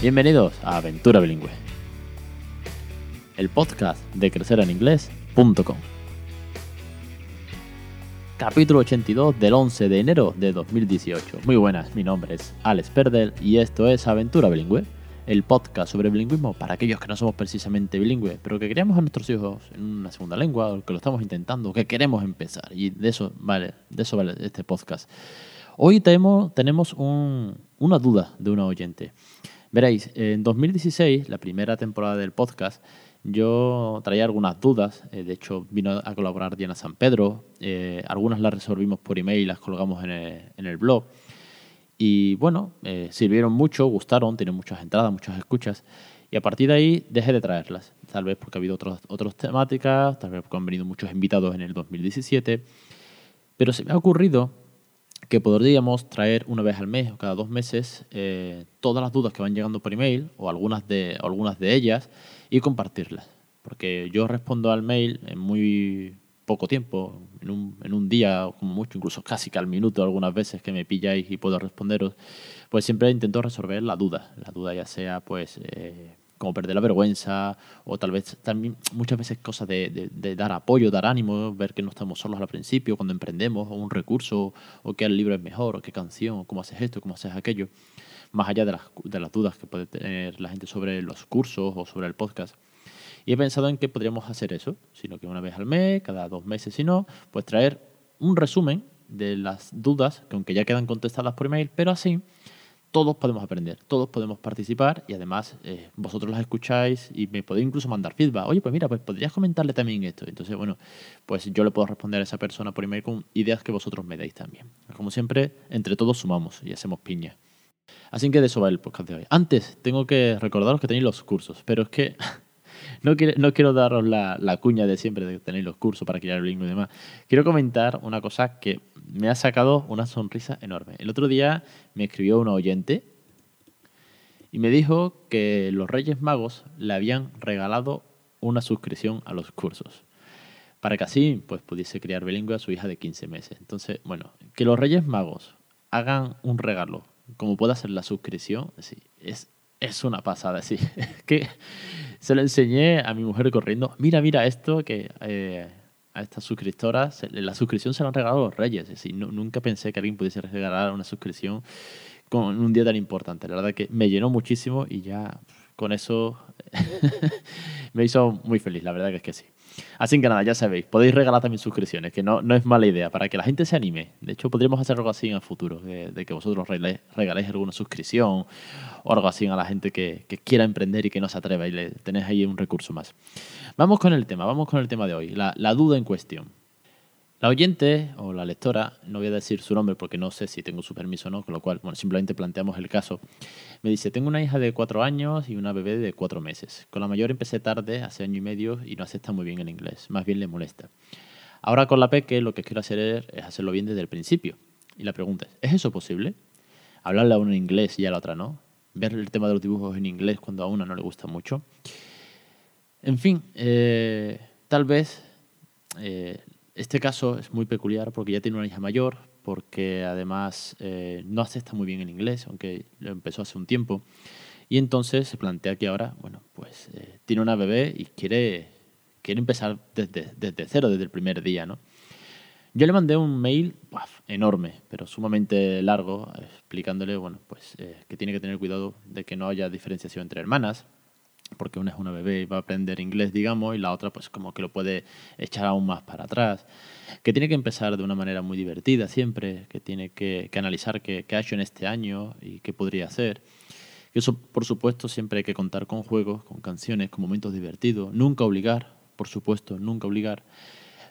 Bienvenidos a Aventura Bilingüe, el podcast de crecereninglés.com. Capítulo 82 del 11 de enero de 2018. Muy buenas, mi nombre es Alex Perdel y esto es Aventura Bilingüe, el podcast sobre bilingüismo para aquellos que no somos precisamente bilingües, pero que queremos a nuestros hijos en una segunda lengua, o que lo estamos intentando, que queremos empezar. Y de eso vale, de eso vale este podcast. Hoy tenemos, tenemos una duda de una oyente. Veréis, en 2016, la primera temporada del podcast, yo traía algunas dudas. Eh, de hecho, vino a colaborar Diana San Pedro. Eh, algunas las resolvimos por email y las colgamos en el, blog. Y bueno, eh, sirvieron mucho, gustaron, tienen muchas entradas, muchas escuchas. Y a partir de ahí dejé de traerlas. Tal vez porque ha habido otras otros temáticas, tal vez porque han venido muchos invitados en el 2017. Pero se me ha ocurrido que podríamos traer una vez al mes o cada dos meses eh, todas las dudas que van llegando por email o algunas de, algunas de ellas y compartirlas. Porque yo respondo al mail en muy poco tiempo, en un, en un día o como mucho, incluso casi que al minuto algunas veces que me pilláis y puedo responderos, pues siempre intento resolver la duda. La duda ya sea pues eh, como perder la vergüenza, o tal vez también muchas veces cosas de, dar apoyo, dar ánimo, ver que no estamos solos al principio cuando emprendemos, o un recurso, o el libro es mejor, o qué canción, o cómo haces esto, cómo haces aquello, más allá de las, de las dudas que puede tener la gente sobre los cursos o sobre el podcast. Y he pensado en que podríamos hacer eso, sino que una vez al mes, cada dos meses si no, pues traer un resumen de las dudas, que aunque ya quedan contestadas por email, pero así todos podemos aprender, todos podemos participar y además eh, vosotros las escucháis y me podéis incluso mandar feedback. Oye, pues mira, pues podrías comentarle también esto. Entonces, bueno, pues yo le puedo responder a esa persona por email con ideas que vosotros me deis también. Como siempre, entre todos sumamos y hacemos piña. Así que de eso va el podcast de hoy. Antes, tengo que recordaros que tenéis los cursos, pero es que no, quiero, no quiero daros la, la, cuña de siempre de que tenéis los cursos para crear el y demás. Quiero comentar una cosa que me ha sacado una sonrisa enorme. El otro día me escribió un oyente y me dijo que los Reyes Magos le habían regalado una suscripción a los cursos para que así pues, pudiese criar bilingüe a su hija de 15 meses. Entonces, bueno, que los Reyes Magos hagan un regalo, como pueda ser la suscripción, es, es una pasada. Sí. que se lo enseñé a mi mujer corriendo. Mira, mira esto que eh, a estas suscriptoras, la suscripción se la han regalado los reyes. Es decir, nunca pensé que alguien pudiese regalar una suscripción con un día tan importante. La verdad que me llenó muchísimo y ya con eso me hizo muy feliz, la verdad que es que sí. Así que nada, ya sabéis, podéis regalar también suscripciones, que no, no es mala idea, para que la gente se anime. De hecho, podríamos hacer algo así en el futuro, de, que vosotros regaléis, alguna suscripción o algo así a la gente que, quiera emprender y que no se atreva y le tenéis ahí un recurso más. Vamos con el tema, vamos con el tema de hoy, la duda en cuestión. La oyente o la lectora, no voy a decir su nombre porque no sé si tengo su permiso o no, con lo cual, simplemente planteamos el caso. Me dice, tengo una hija de cuatro años y una bebé de cuatro meses. Con la mayor empecé tarde, hace año y medio, y no acepta muy bien el inglés, más bien le molesta. Ahora con la peque lo que quiero hacer es hacerlo bien desde el principio. Y la pregunta es, ¿es eso posible? Hablarle a una en inglés y a la otra no. Ver el tema de los dibujos en inglés cuando a una no le gusta mucho. En fin, eh, tal vez eh, este caso es muy peculiar porque ya tiene una hija mayor, porque además eh, no acepta muy bien el inglés, aunque lo empezó hace un tiempo. Y entonces se plantea que ahora, bueno, pues eh, tiene una bebé y quiere, quiere empezar desde, desde cero, desde el primer día, ¿no? Yo le mandé un mail enorme, pero sumamente largo, explicándole, bueno, pues eh, que tiene que tener cuidado de que no haya diferenciación entre hermanas, porque una es una bebé y va a aprender inglés, digamos, y la otra pues como que lo puede echar aún más para atrás, que tiene que empezar de una manera muy divertida siempre, que tiene que, analizar qué, ha hecho en este año y qué podría hacer. eso, por supuesto, siempre hay que contar con juegos, con canciones, con momentos divertidos, nunca obligar, por supuesto, nunca obligar.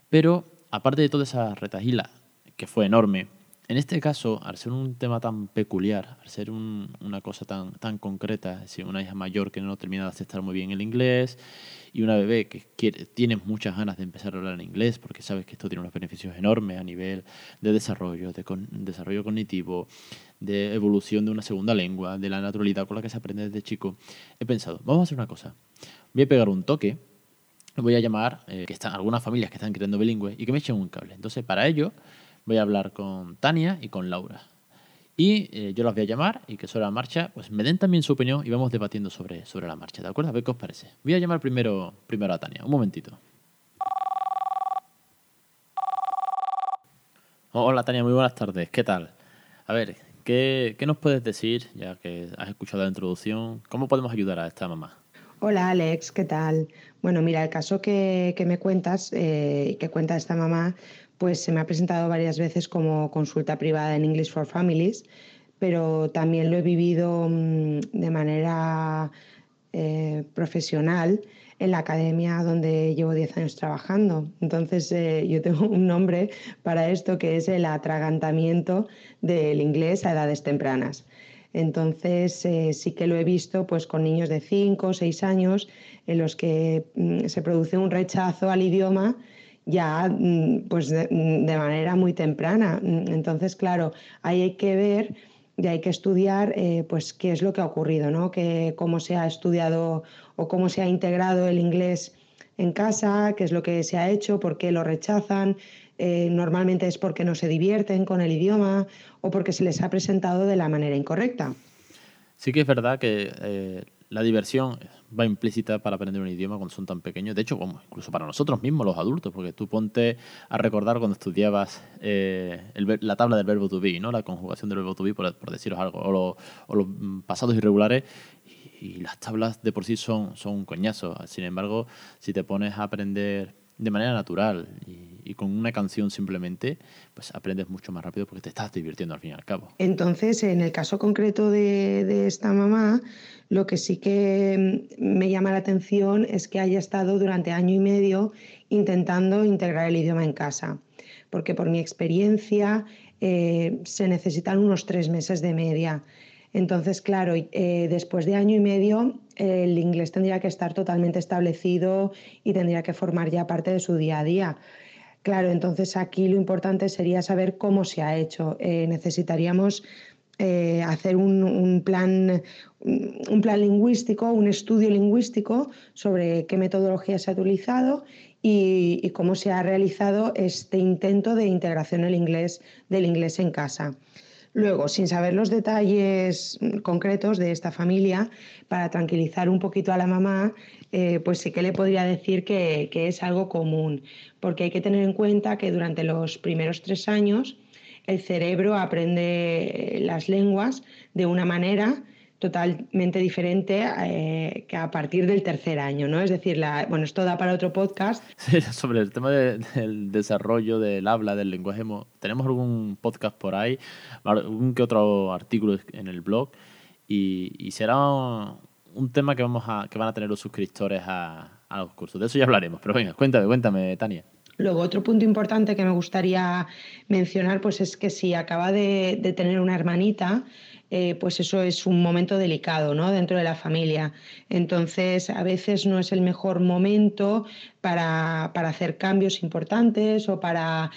Pero, aparte de toda esa retajila, que fue enorme, en este caso, al ser un tema tan peculiar, al ser una cosa tan, tan concreta, es decir, una hija mayor que no termina de aceptar muy bien el inglés y una bebé que tiene muchas ganas de empezar a hablar en inglés porque sabes que esto tiene unos beneficios enormes a nivel de desarrollo, de desarrollo cognitivo, de evolución de una segunda lengua, de la naturalidad con la que se aprende desde chico, he pensado, vamos a hacer una cosa, voy a pegar un toque, voy a llamar eh, que están algunas familias que están creando bilingüe y que me echen un cable. Entonces, para ello voy a hablar con Tania y con Laura. Y eh, yo las voy a llamar y que sobre la marcha, pues me den también su opinión y vamos debatiendo sobre, sobre la marcha, ¿de acuerdo? A ver qué os parece. Voy a llamar primero, primero a Tania, un momentito. Hola Tania, muy buenas tardes, ¿qué tal? A ver, ¿qué, ¿qué, nos puedes decir, ya que has escuchado la introducción? ¿Cómo podemos ayudar a esta mamá? Hola Alex, ¿qué tal? Bueno, mira, el caso que, que me cuentas, eh, que cuenta esta mamá, pues se me ha presentado varias veces como consulta privada en English for Families, pero también lo he vivido mm, de manera eh, profesional en la academia donde llevo 10 años trabajando. Entonces, eh, yo tengo un nombre para esto que es el atragantamiento del inglés a edades tempranas. Entonces eh, sí que lo he visto pues, con niños de 5 o 6 años en los que mm, se produce un rechazo al idioma ya mm, pues de, manera muy temprana. Entonces, claro, ahí hay que ver y hay que estudiar eh, pues qué es lo que ha ocurrido, ¿no? Que, cómo se ha estudiado o cómo se ha integrado el inglés en casa, qué es lo que se ha hecho, por qué lo rechazan, eh, normalmente es porque no se divierten con el idioma o porque se les ha presentado de la manera incorrecta. Sí que es verdad que eh, la diversión va implícita para aprender un idioma cuando son tan pequeños. De hecho, incluso para nosotros mismos, los adultos, porque tú ponte a recordar cuando estudiabas eh, la tabla del verbo to be, ¿no? la conjugación del verbo to be, por, deciros algo, o, o, los pasados irregulares, y, las tablas de por sí son, son un coñazo. Sin embargo, si te pones a aprender de manera natural y, con una canción simplemente, pues aprendes mucho más rápido porque te estás divirtiendo al fin y al cabo. Entonces, en el caso concreto de, de esta mamá, lo que sí que me llama la atención es que haya estado durante año y medio intentando integrar el idioma en casa, porque por mi experiencia eh, se necesitan unos tres meses de media. Entonces, claro, eh, después de año y medio, el inglés tendría que estar totalmente establecido y tendría que formar ya parte de su día a día. Claro, entonces aquí lo importante sería saber cómo se ha hecho. Eh, necesitaríamos eh, hacer un, plan, un plan lingüístico, un estudio lingüístico sobre qué metodología se ha utilizado y, y cómo se ha realizado este intento de integración del inglés, del inglés en casa. Luego, sin saber los detalles concretos de esta familia, para tranquilizar un poquito a la mamá, eh, pues sí que le podría decir que, que es algo común, porque hay que tener en cuenta que durante los primeros tres años el cerebro aprende las lenguas de una manera totalmente diferente eh, que a partir del tercer año, ¿no? Es decir, la, bueno, esto da para otro podcast. sobre el tema del desarrollo del habla, del lenguaje, tenemos algún podcast por ahí, algún que otro artículo en el blog y, será un, tema que, vamos a, que van a tener los suscriptores a, los cursos. De eso ya hablaremos, pero venga, cuéntame, cuéntame, Tania. Luego, otro punto importante que me gustaría mencionar, pues es que si acaba de, de tener una hermanita, eh, pues eso es un momento delicado ¿no? dentro de la familia. Entonces, a veces no es el mejor momento para, hacer cambios importantes o para,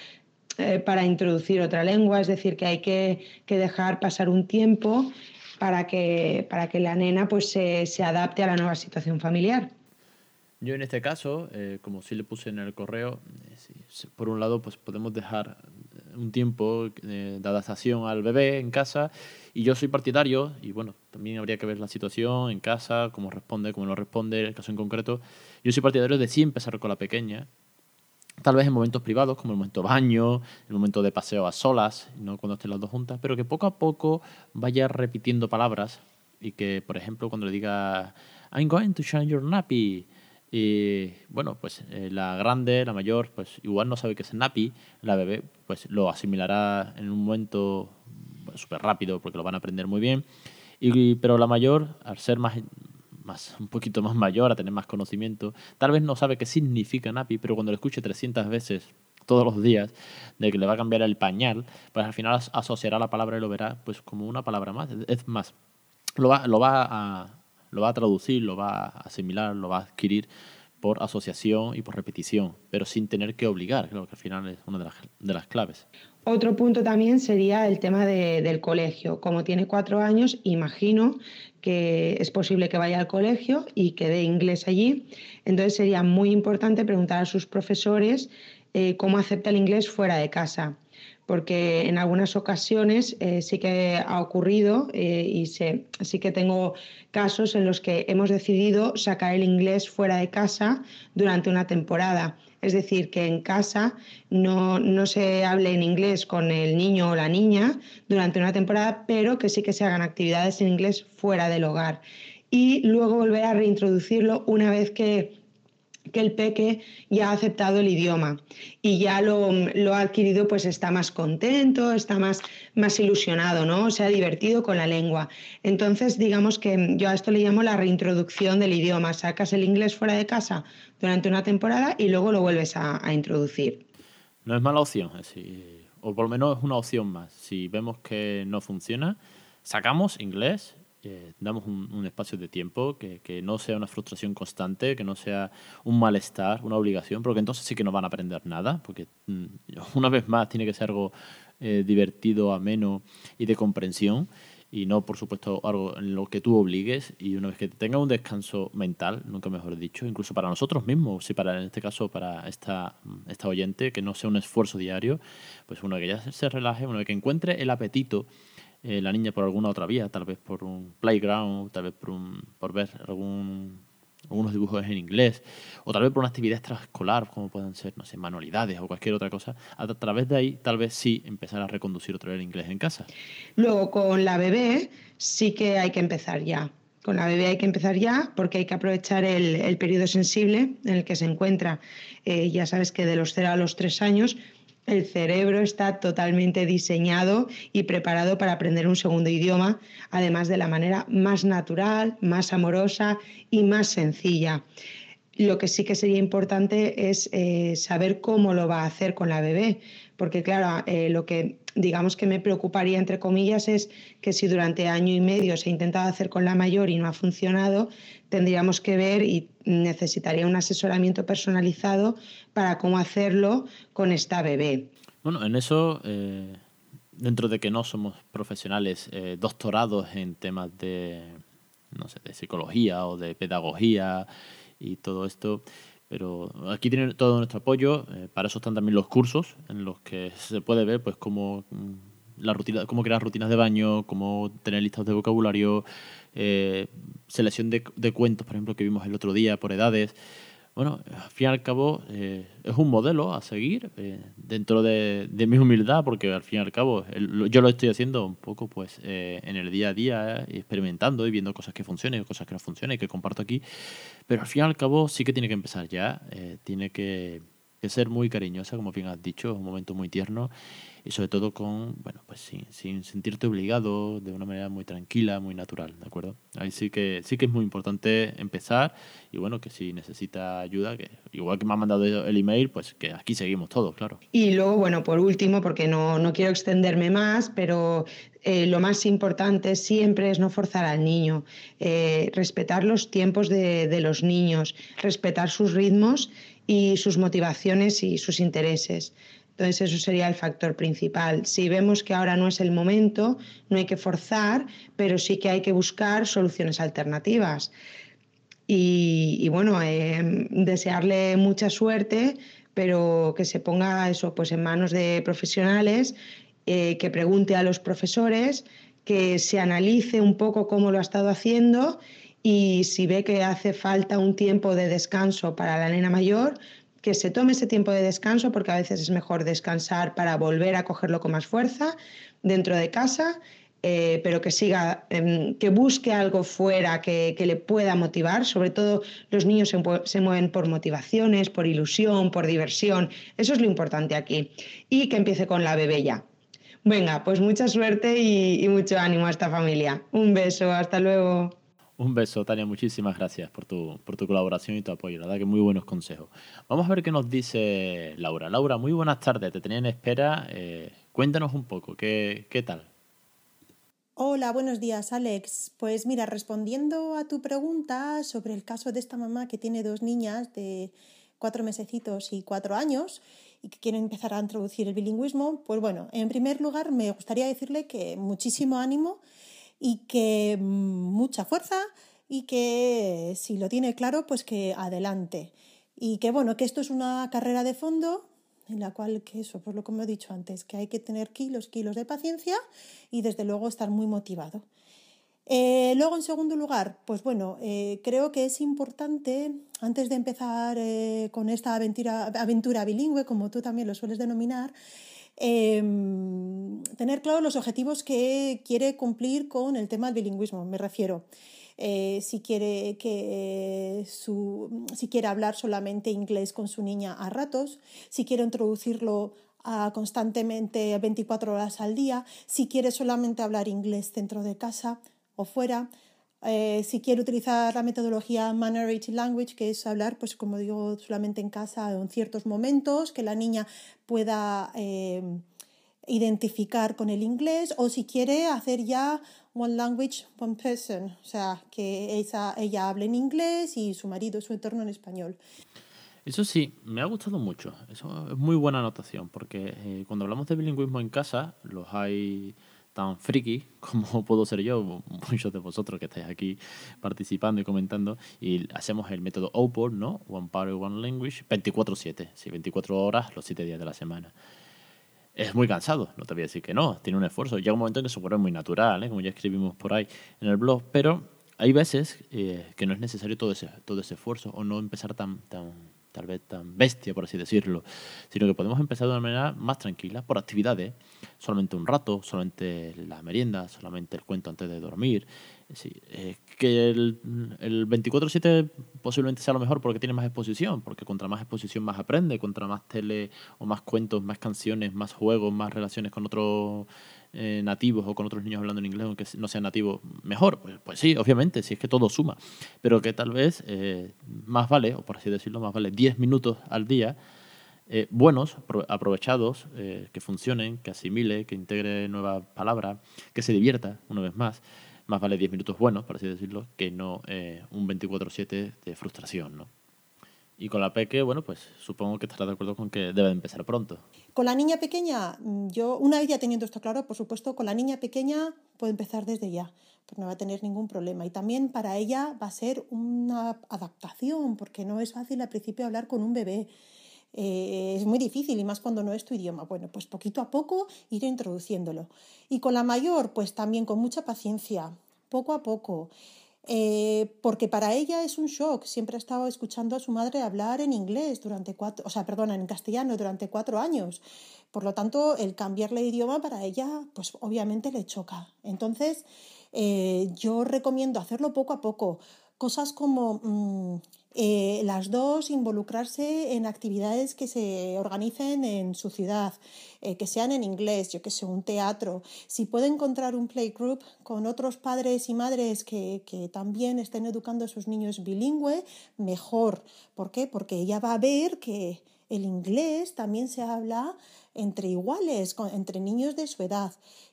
eh, para, introducir otra lengua, es decir, que hay que, dejar pasar un tiempo para que, para que la nena pues, se, adapte a la nueva situación familiar. Yo en este caso, eh, como sí le puse en el correo, por un lado pues podemos dejar un tiempo de adaptación al bebé en casa y yo soy partidario, y bueno, también habría que ver la situación en casa, cómo responde, cómo no responde, el caso en concreto. Yo soy partidario de sí empezar con la pequeña, tal vez en momentos privados, como el momento baño, el momento de paseo a solas, no cuando estén las dos juntas, pero que poco a poco vaya repitiendo palabras y que, por ejemplo, cuando le diga I'm going to change your nappy, y bueno, pues eh, la grande, la mayor, pues igual no sabe qué es nappy, la bebé, pues lo asimilará en un momento súper rápido porque lo van a aprender muy bien. Y, pero la mayor, al ser más, más, un poquito más mayor, a tener más conocimiento, tal vez no sabe qué significa nappy, pero cuando lo escuche 300 veces todos los días de que le va a cambiar el pañal, pues al final asociará la palabra y lo verá pues como una palabra más. Es más, lo va, lo va, a, lo va a traducir, lo va a asimilar, lo va a adquirir por asociación y por repetición, pero sin tener que obligar, creo que al final es una de las, de las claves. Otro punto también sería el tema del colegio. Como tiene cuatro años, imagino que es posible que vaya al colegio y que dé inglés allí. Entonces sería muy importante preguntar a sus profesores eh, cómo acepta el inglés fuera de casa. Porque en algunas ocasiones eh, sí que ha ocurrido eh, y sí que tengo casos en los que hemos decidido sacar el inglés fuera de casa durante una temporada. Es decir, que en casa no, no, se hable en inglés con el niño o la niña durante una temporada, pero que sí que se hagan actividades en inglés fuera del hogar. Y luego volver a reintroducirlo una vez que que el peque ya ha aceptado el idioma y ya lo, ha adquirido, pues está más contento, está más, más ilusionado, ¿no? Se ha divertido con la lengua. Entonces, digamos que yo a esto le llamo la reintroducción del idioma. Sacas el inglés fuera de casa durante una temporada y luego lo vuelves a, introducir. No es mala opción, o por lo menos es una opción más. Si vemos que no funciona, sacamos inglés damos un, espacio de tiempo, que, que, no sea una frustración constante, que no sea un malestar, una obligación, porque entonces sí que no van a aprender nada, porque mm, una vez más tiene que ser algo eh, divertido, ameno y de comprensión, y no, por supuesto, algo en lo que tú obligues, y una vez que tenga un descanso mental, nunca mejor dicho, incluso para nosotros mismos, si para en este caso para esta, esta oyente, que no sea un esfuerzo diario, pues uno que ya se relaje, uno que encuentre el apetito eh, la niña por alguna otra vía, tal vez por un playground, tal vez por, un, por ver algún, algunos dibujos en inglés, o tal vez por una actividad extraescolar, como pueden ser, no sé, manualidades o cualquier otra cosa, a través de ahí tal vez sí empezar a reconducir otra vez el inglés en casa. Luego con la bebé sí que hay que empezar ya. Con la bebé hay que empezar ya porque hay que aprovechar el, el periodo sensible en el que se encuentra. Eh, ya sabes que de los 0 a los 3 años el cerebro está totalmente diseñado y preparado para aprender un segundo idioma, además de la manera más natural, más amorosa y más sencilla. Lo que sí que sería importante es eh, saber cómo lo va a hacer con la bebé, porque claro, eh, lo que digamos que me preocuparía, entre comillas, es que si durante año y medio se ha intentado hacer con la mayor y no ha funcionado, tendríamos que ver y necesitaría un asesoramiento personalizado para cómo hacerlo con esta bebé. Bueno, en eso, eh, dentro de que no somos profesionales eh, doctorados en temas de, no sé, de psicología o de pedagogía y todo esto, pero aquí tienen todo nuestro apoyo. Eh, para eso están también los cursos en los que se puede ver pues cómo, mm, la rutina, cómo crear rutinas de baño, cómo tener listas de vocabulario, eh, selección de, de, cuentos, por ejemplo, que vimos el otro día por edades bueno, al fin y al cabo eh, es un modelo a seguir eh, dentro de, mi humildad, porque al fin y al cabo yo lo estoy haciendo un poco pues eh, en el día a día, experimentando y viendo cosas que funcionen cosas que no funcionen que comparto aquí, pero al fin y al cabo sí que tiene que empezar ya, tiene que, que, ser muy cariñosa, como bien has dicho, un momento muy tierno y sobre todo con, bueno, pues sin, sin sentirte obligado, de una manera muy tranquila, muy natural, ¿de acuerdo? Ahí sí que, sí que es muy importante empezar y bueno, que si necesita ayuda, que igual que me ha mandado el email, pues que aquí seguimos todos, claro. Y luego, bueno, por último, porque no, no quiero extenderme más, pero eh, lo más importante siempre es no forzar al niño, eh, respetar los tiempos de, de los niños, respetar sus ritmos y sus motivaciones y sus intereses. Entonces eso sería el factor principal. Si vemos que ahora no es el momento, no hay que forzar, pero sí que hay que buscar soluciones alternativas. Y, bueno, eh, desearle mucha suerte, pero que se ponga eso pues en manos de profesionales, eh, que pregunte a los profesores, que se analice un poco cómo lo ha estado haciendo y si ve que hace falta un tiempo de descanso para la nena mayor, que se tome ese tiempo de descanso, porque a veces es mejor descansar para volver a cogerlo con más fuerza dentro de casa, eh, pero que siga, em, que busque algo fuera que, le pueda motivar. Sobre todo los niños se, mueven por motivaciones, por ilusión, por diversión. Eso es lo importante aquí. Y que empiece con la bebé ya. Venga, pues mucha suerte y mucho ánimo a esta familia. Un beso, hasta luego. Un beso, Tania. Muchísimas gracias por tu, por tu colaboración y tu apoyo. La verdad que muy buenos consejos. Vamos a ver qué nos dice Laura. Laura, muy buenas tardes. Te tenía en espera. Eh, cuéntanos un poco, ¿qué, ¿qué tal? Hola, buenos días, Alex. Pues mira, respondiendo a tu pregunta sobre el caso de esta mamá que tiene dos niñas de cuatro mesecitos y cuatro años y que quieren empezar a introducir el bilingüismo, pues bueno, en primer lugar me gustaría decirle que muchísimo ánimo y que mm, mucha fuerza y que si lo tiene claro, pues que adelante. Y que bueno, que esto es una carrera de fondo en la cual que eso, pues lo como he dicho antes, que hay que tener kilos, kilos de paciencia y desde luego estar muy motivado. Eh, luego, en segundo lugar, pues bueno, eh, creo que es importante, antes de empezar eh, con esta aventura, aventura bilingüe, como tú también lo sueles denominar, em, tener claros los objetivos que quiere cumplir con el tema del bilingüismo. Me refiero, si, quiere que su, si quiere hablar solamente inglés con su niña a ratos, si quiere introducirlo a constantemente 24 horas al día, si quiere solamente hablar inglés dentro de casa, o fuera. Eh, si quiero utilizar la metodología Minority Language, que es hablar, pues como digo, solamente en casa en ciertos momentos, que la niña pueda eh, identificar con el inglés, o si quiere hacer ya One Language, One Person, o sea, que ella, ella hable en inglés y su marido, su entorno en español. Eso sí, me ha gustado mucho. Eso es muy buena anotación, porque eh, cuando hablamos de bilingüismo en casa, los hay tan friki como puedo ser yo, muchos de vosotros que estáis aquí participando y comentando, y hacemos el método OPOR, ¿no? One Party, One Language, 24-7, sí, 24 horas los 7 días de la semana. Es muy cansado, no te voy a decir que no, tiene un esfuerzo. Llega un momento en que se vuelve muy natural, ¿eh? como ya escribimos por ahí en el blog, pero hay veces eh, que no es necesario todo ese, todo ese esfuerzo o no empezar tan, tan tal vez tan bestia, por así decirlo, sino que podemos empezar de una manera más tranquila, por actividades, solamente un rato, solamente la merienda, solamente el cuento antes de dormir. Eh, que el 24-7 posiblemente sea lo mejor porque tiene más exposición, porque contra más exposición más aprende, contra más tele o más cuentos, más canciones, más juegos, más relaciones con otros eh, nativos o con otros niños hablando en inglés, aunque no sean nativos, mejor. Pues, pues, sí, obviamente, si es que todo suma. Pero que tal vez eh, más vale, o por así decirlo, más vale 10 minutos al día. Eh, buenos, aprovechados, que funcionen, que asimile, que integre nuevas palabras, que se divierta una vez más. Más vale 10 minutos buenos, por así decirlo, que no un 24-7 de frustración, ¿no? Y con la peque, bueno, pues supongo que estará de acuerdo con que debe empezar pronto. Con la niña pequeña, mm, yo, una vez ya teniendo esto claro, por supuesto, con la niña pequeña puede empezar desde ya, pues no va a tener ningún problema. Y también para ella va a ser una adaptación, porque no es fácil al principio hablar con un bebé. Eh, es muy difícil y más cuando no es tu idioma. Bueno, pues poquito a poco ir introduciéndolo. Y con la mayor, pues también con mucha paciencia, poco a poco. Eh, porque para ella es un shock. Siempre ha estado escuchando a su madre hablar en inglés durante cuatro, o sea, perdona, en castellano durante cuatro años. Por lo tanto, el cambiarle de idioma para ella, pues obviamente le choca. Entonces, eh, yo recomiendo hacerlo poco a poco. Cosas como mm, eh, las dos involucrarse en actividades que se organicen en su ciudad, eh, que sean en inglés, yo que sé, un teatro. Si puede encontrar un playgroup con otros padres y madres que, que también estén educando a sus niños bilingüe, mejor. ¿Por qué? Porque ella va a ver que el inglés también se habla entre iguales, entre niños de su edad.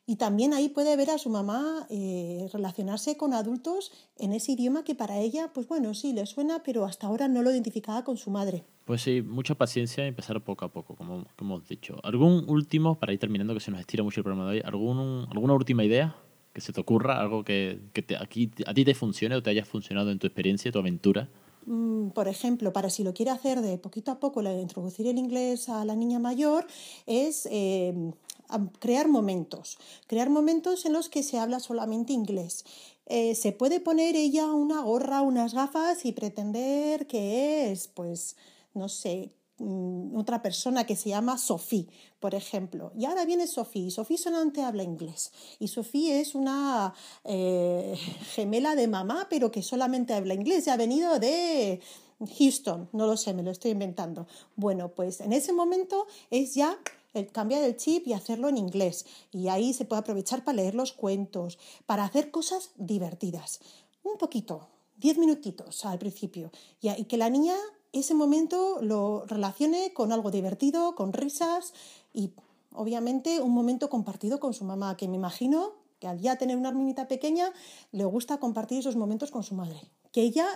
Y también ahí puede ver a su mamá eh, relacionarse con adultos en ese idioma que para ella, pues bueno, sí, le suena, pero hasta ahora no lo identificaba con su madre. Pues sí, mucha paciencia y empezar poco a poco, como, como hemos dicho. ¿Algún último, para ir terminando, que se nos estira mucho el programa de hoy, ¿algún, ¿alguna última idea que se te ocurra? ¿Algo que, que te, aquí, a ti te funcione o te haya funcionado en tu experiencia, tu aventura? Mm, por ejemplo, para si lo quiere hacer de poquito a poco, introducir el inglés a la niña mayor, es eh, crear momentos, crear momentos en los que se habla solamente inglés. Eh, se puede poner ella una gorra, unas gafas y pretender que es, pues, no sé, mm, otra persona que se llama Sophie, por ejemplo. Y ahora viene Sophie, Sophie solamente habla inglés. Y Sophie es una eh, gemela de mamá, pero que solamente habla inglés. Y ha venido de Houston, no lo sé, me lo estoy inventando. Bueno, pues en ese momento es ya el cambiar el chip y hacerlo en inglés. Y ahí se puede aprovechar para leer los cuentos, para hacer cosas divertidas. Un poquito, diez minutitos al principio. Y, y que la niña ese momento lo relacione con algo divertido, con risas y obviamente un momento compartido con su mamá, que me imagino que al ya tener una hermanita pequeña le gusta compartir esos momentos con su madre. Que ella,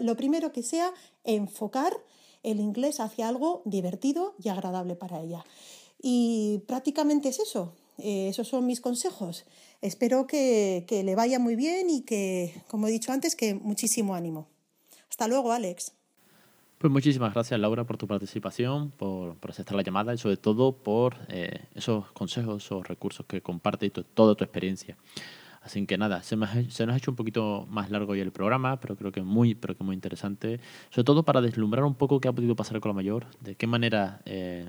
lo primero que sea, enfocar el inglés hacia algo divertido y agradable para ella. Y prácticamente es eso. Eh, esos son mis consejos. Espero que, que le vaya muy bien y que, como he dicho antes, que muchísimo ánimo. Hasta luego, Alex. Pues muchísimas gracias Laura por tu participación, por, por aceptar la llamada y sobre todo por eh, esos consejos, esos recursos que compartes y toda tu experiencia. Así que nada, se, nos ha hecho un poquito más largo hoy el programa, pero creo que muy, pero que muy interesante. Sobre todo para deslumbrar un poco qué ha podido pasar con la mayor, de qué manera eh,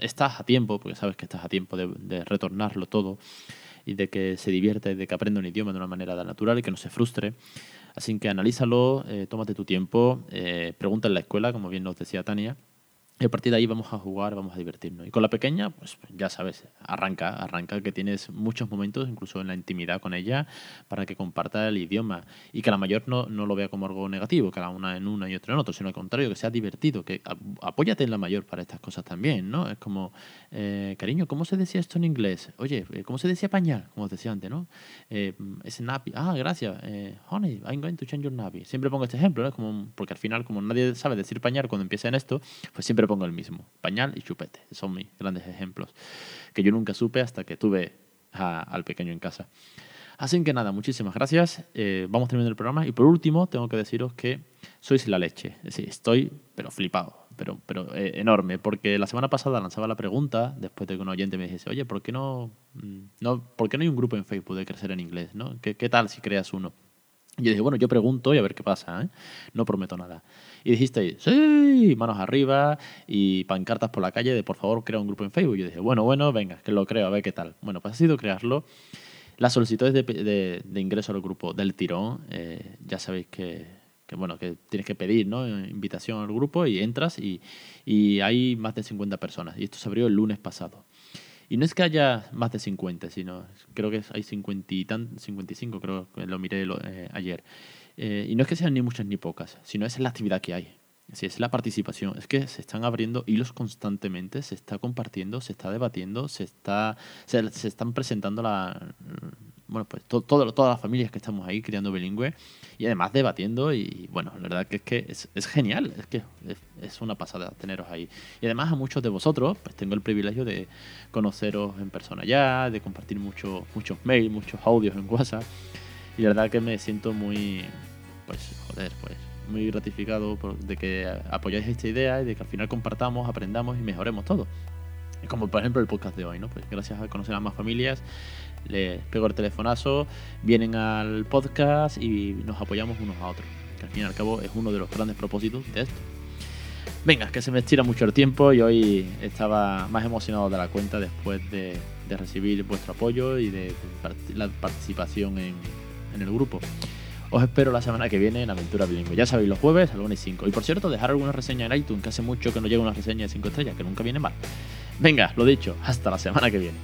estás a tiempo, porque sabes que estás a tiempo de, retornarlo todo y de que se divierta y de que aprenda un idioma de una manera natural y que no se frustre. Así que analízalo, eh, tómate tu tiempo, eh, pregunta en la escuela, como bien nos decía Tania, y a partir de ahí vamos a jugar, vamos a divertirnos. Y con la pequeña, pues ya sabes, arranca, arranca que tienes muchos momentos, incluso en la intimidad con ella, para que comparta el idioma. Y que la mayor no, no lo vea como algo negativo, que la una en una y otra en otro, sino al contrario, que sea divertido, que apóyate en la mayor para estas cosas también, ¿no? Es como, eh, cariño, ¿cómo se decía esto en inglés? Oye, eh, ¿cómo se decía pañal? Como os decía antes, ¿no? Eh, ese nappy. Ah, gracias. Eh, honey, I'm going to change your nappy. Siempre pongo este ejemplo, ¿no? Es como, porque al final, como nadie sabe decir pañal cuando empieza en esto, pues siempre pongo el mismo. Pañal y chupete. Son mis grandes ejemplos. Que yo nunca supe hasta que tuve al pequeño en casa. Así que nada, muchísimas gracias. Eh, vamos terminando el programa. Y por último, tengo que deciros que sois la leche. Es decir, estoy, pero flipado, pero, pero eh, enorme. Porque la semana pasada lanzaba la pregunta, después de que un oyente me dijese, oye, ¿por qué no, mm, no, ¿por qué no hay un grupo en Facebook de crecer en inglés? ¿no? ¿Qué, ¿Qué tal si creas uno? Y yo dije, bueno, yo pregunto y a ver qué pasa, ¿eh? No prometo nada. Y dijisteis, sí, manos arriba y pancartas por la calle de por favor crea un grupo en Facebook. Yo dije, bueno, bueno, venga, que lo creo, a ver qué tal. Bueno, pues ha sido crearlo. Las solicitudes de, de, de ingreso al grupo del tirón, eh, ya sabéis que, que, bueno, que tienes que pedir ¿no? invitación al grupo y entras y, y hay más de 50 personas. Y esto se abrió el lunes pasado. Y no es que haya más de 50, sino creo que hay 50 y tan, 55, creo que lo miré lo, eh, ayer. Eh, y no es que sean ni muchas ni pocas, sino es la actividad que hay. Es, es la participación. Es que se están abriendo hilos constantemente, se está compartiendo, se está debatiendo, se, está, se, se están presentando la, bueno, pues to, todo, todas las familias que estamos ahí criando bilingüe y además debatiendo y bueno, la verdad que es que es, es genial, es que es, es, una pasada teneros ahí. Y además a muchos de vosotros, pues tengo el privilegio de conoceros en persona ya, de compartir mucho, muchos mails, muchos audios en WhatsApp y la verdad que me siento muy, pues joder, pues muy gratificado por, de que apoyáis esta idea y de que al final compartamos, aprendamos y mejoremos todo. Como por ejemplo el podcast de hoy, ¿no? Pues gracias a conocer a más familias, les pego el telefonazo, vienen al podcast y nos apoyamos unos a otros. Que al fin y al cabo es uno de los grandes propósitos de esto. Venga, que se me estira mucho el tiempo y hoy estaba más emocionado de la cuenta después de, recibir vuestro apoyo y de, la participación en, en, el grupo. Os espero la semana que viene en Aventura Bilingüe. Ya sabéis, los jueves a las 1 y 5. Y por cierto, dejar alguna reseña en iTunes, que hace mucho que no llega una reseña de 5 estrellas, que nunca viene mal. Venga, lo dicho, hasta la semana que viene.